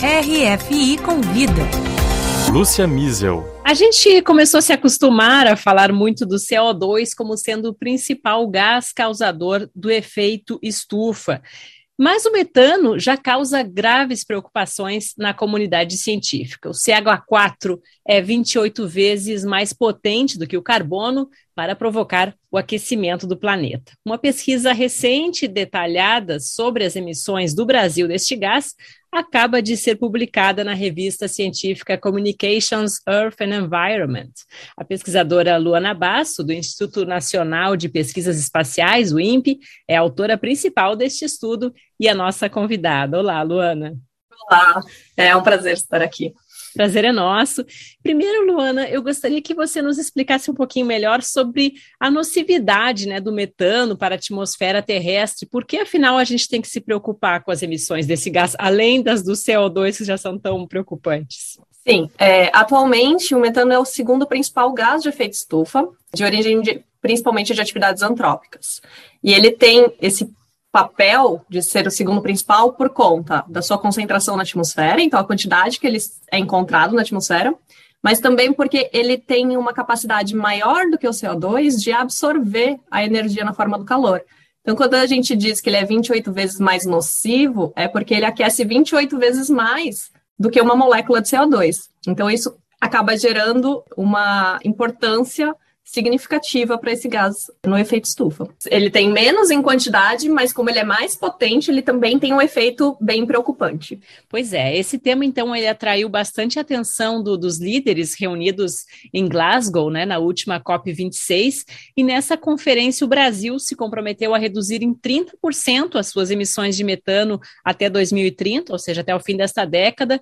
RFI Convida. Lúcia Miesel. A gente começou a se acostumar a falar muito do CO2 como sendo o principal gás causador do efeito estufa. Mas o metano já causa graves preocupações na comunidade científica. O CH4 é 28 vezes mais potente do que o carbono para provocar o aquecimento do planeta. Uma pesquisa recente e detalhada sobre as emissões do Brasil deste gás acaba de ser publicada na revista científica Communications, Earth and Environment. A pesquisadora Luana Basso, do Instituto Nacional de Pesquisas Espaciais, o INPE, é a autora principal deste estudo e a nossa convidada. Olá, Luana. Olá, é um prazer estar aqui. Prazer é nosso. Primeiro, Luana, eu gostaria que você nos explicasse um pouquinho melhor sobre a nocividade né, do metano para a atmosfera terrestre. Por que, afinal, a gente tem que se preocupar com as emissões desse gás, além das do CO2 que já são tão preocupantes? Sim, é, atualmente o metano é o segundo principal gás de efeito estufa, de origem de, principalmente de atividades antrópicas. E ele tem esse papel de ser o segundo principal por conta da sua concentração na atmosfera, então a quantidade que ele é encontrado na atmosfera, mas também porque ele tem uma capacidade maior do que o CO2 de absorver a energia na forma do calor. Então, quando a gente diz que ele é 28 vezes mais nocivo, é porque ele aquece 28 vezes mais do que uma molécula de CO2. Então, isso acaba gerando uma importância significativa para esse gás no efeito estufa. Ele tem menos em quantidade, mas como ele é mais potente, ele também tem um efeito bem preocupante. Pois é, esse tema então ele atraiu bastante atenção do, dos líderes reunidos em Glasgow, né, na última COP 26, e nessa conferência o Brasil se comprometeu a reduzir em 30% as suas emissões de metano até 2030, ou seja, até o fim desta década,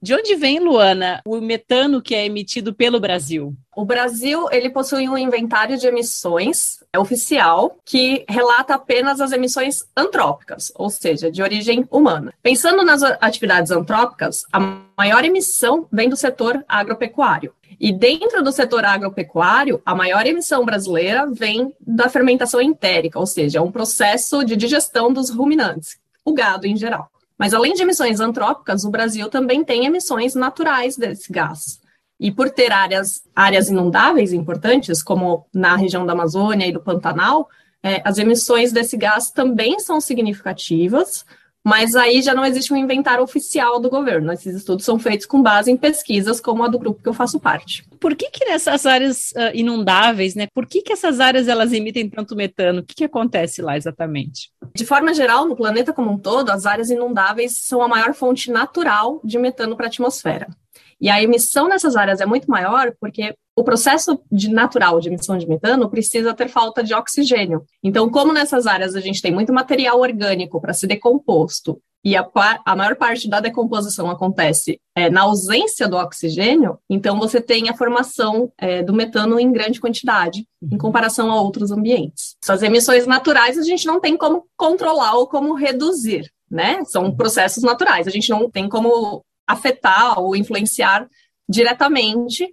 de onde vem, Luana, o metano que é emitido pelo Brasil? O Brasil ele possui um inventário de emissões oficial que relata apenas as emissões antrópicas, ou seja, de origem humana. Pensando nas atividades antrópicas, a maior emissão vem do setor agropecuário. E dentro do setor agropecuário, a maior emissão brasileira vem da fermentação entérica, ou seja, é um processo de digestão dos ruminantes, o gado em geral. Mas além de emissões antrópicas, o Brasil também tem emissões naturais desse gás. E por ter áreas, áreas inundáveis importantes, como na região da Amazônia e do Pantanal, é, as emissões desse gás também são significativas, mas aí já não existe um inventário oficial do governo. Esses estudos são feitos com base em pesquisas como a do grupo que eu faço parte. Por que que nessas áreas uh, inundáveis, né? Por que que essas áreas elas emitem tanto metano? O que que acontece lá exatamente? De forma geral, no planeta como um todo, as áreas inundáveis são a maior fonte natural de metano para a atmosfera. E a emissão nessas áreas é muito maior porque o processo de natural de emissão de metano precisa ter falta de oxigênio. Então, como nessas áreas a gente tem muito material orgânico para ser decomposto e a, a, maior parte da decomposição acontece é, na ausência do oxigênio, então você tem a formação é, do metano em grande quantidade, em uhum. comparação a outros ambientes. Essas emissões naturais a gente não tem como controlar ou como reduzir, né? São processos naturais, a gente não tem como afetar ou influenciar diretamente,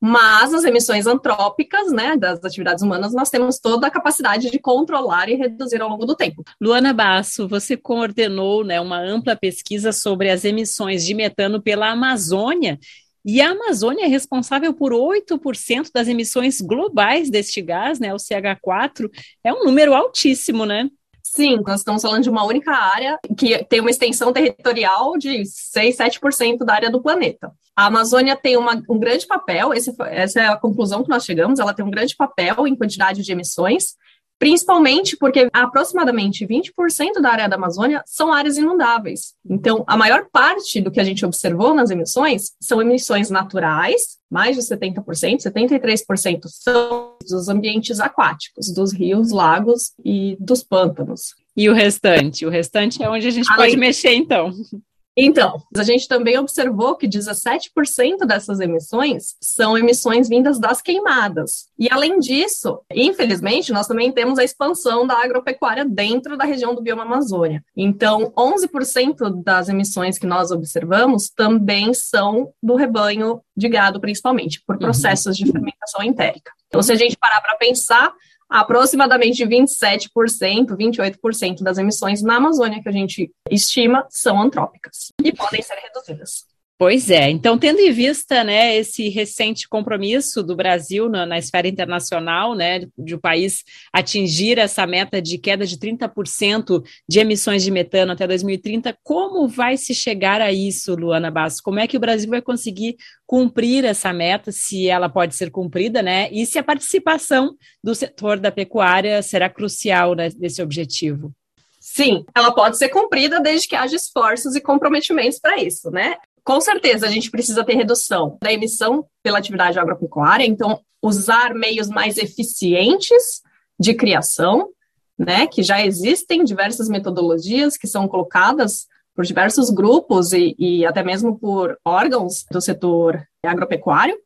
mas as emissões antrópicas, né, das atividades humanas, nós temos toda a capacidade de controlar e reduzir ao longo do tempo. Luana Basso, você coordenou, né, uma ampla pesquisa sobre as emissões de metano pela Amazônia, e a Amazônia é responsável por 8% das emissões globais deste gás, né, o CH4, é um número altíssimo, né? Sim, nós estamos falando de uma única área que tem uma extensão territorial de 6, 7% da área do planeta. A Amazônia tem uma, um grande papel, esse, essa é a conclusão que nós chegamos, ela tem um grande papel em quantidade de emissões, principalmente porque aproximadamente 20% da área da Amazônia são áreas inundáveis. Então, a maior parte do que a gente observou nas emissões são emissões naturais, mais de 70%, 73% são dos ambientes aquáticos, dos rios, lagos e dos pântanos. E o restante? O restante é onde a gente Além... pode mexer, então. Então, a gente também observou que 17% dessas emissões são emissões vindas das queimadas. E além disso, infelizmente, nós também temos a expansão da agropecuária dentro da região do bioma Amazônia. Então, 11% das emissões que nós observamos também são do rebanho de gado, principalmente, por uhum. processos uhum. de fermentação entérica. Então, se a gente parar para pensar, aproximadamente 27%, 28% das emissões na Amazônia que a gente estima são antrópicas e podem ser reduzidas. Pois é, então tendo em vista né, esse recente compromisso do Brasil na, na esfera internacional, né, de o país atingir essa meta de queda de 30% de emissões de metano até 2030, como vai se chegar a isso, Luana Basso? Como é que o Brasil vai conseguir cumprir essa meta, se ela pode ser cumprida, né? E se a participação do setor da pecuária será crucial né, nesse objetivo? Sim, ela pode ser cumprida desde que haja esforços e comprometimentos para isso, né? Com certeza, a gente precisa ter redução da emissão pela atividade agropecuária, então, usar meios mais eficientes de criação, né, que já existem diversas metodologias que são colocadas por diversos grupos e, e até mesmo por órgãos do setor agropecuário.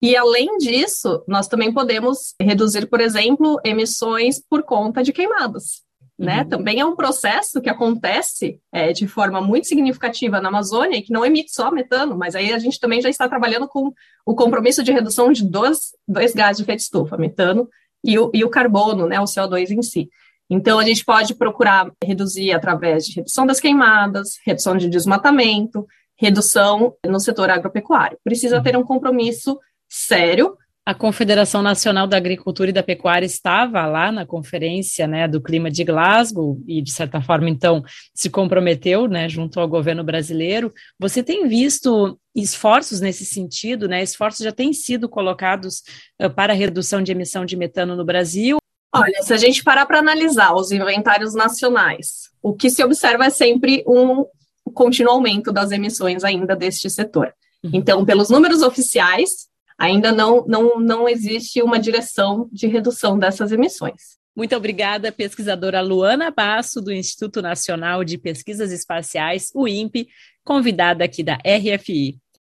E, além disso, nós também podemos reduzir, por exemplo, emissões por conta de queimadas né? Uhum. Também é um processo que acontece é, de forma muito significativa na Amazônia e que não emite só metano, mas aí a gente também já está trabalhando com o compromisso de redução de dois, dois gases de efeito estufa, metano e o, e o carbono, né? O CO2 em si. Então, a gente pode procurar reduzir através de redução das queimadas, redução de desmatamento, redução no setor agropecuário. Precisa uhum. ter um compromisso sério a Confederação Nacional da Agricultura e da Pecuária estava lá na conferência né, do clima de Glasgow e, de certa forma, então, se comprometeu né, junto ao governo brasileiro. Você tem visto esforços nesse sentido, né? Esforços já têm sido colocados uh, para a redução de emissão de metano no Brasil? Olha, se a gente parar para analisar os inventários nacionais, o que se observa é sempre um contínuo aumento das emissões ainda deste setor. Uhum. Então, pelos números oficiais, ainda não, não, não existe uma direção de redução dessas emissões. Muito obrigada, pesquisadora Luana Basso, do Instituto Nacional de Pesquisas Espaciais, o INPE, convidada aqui da RFI.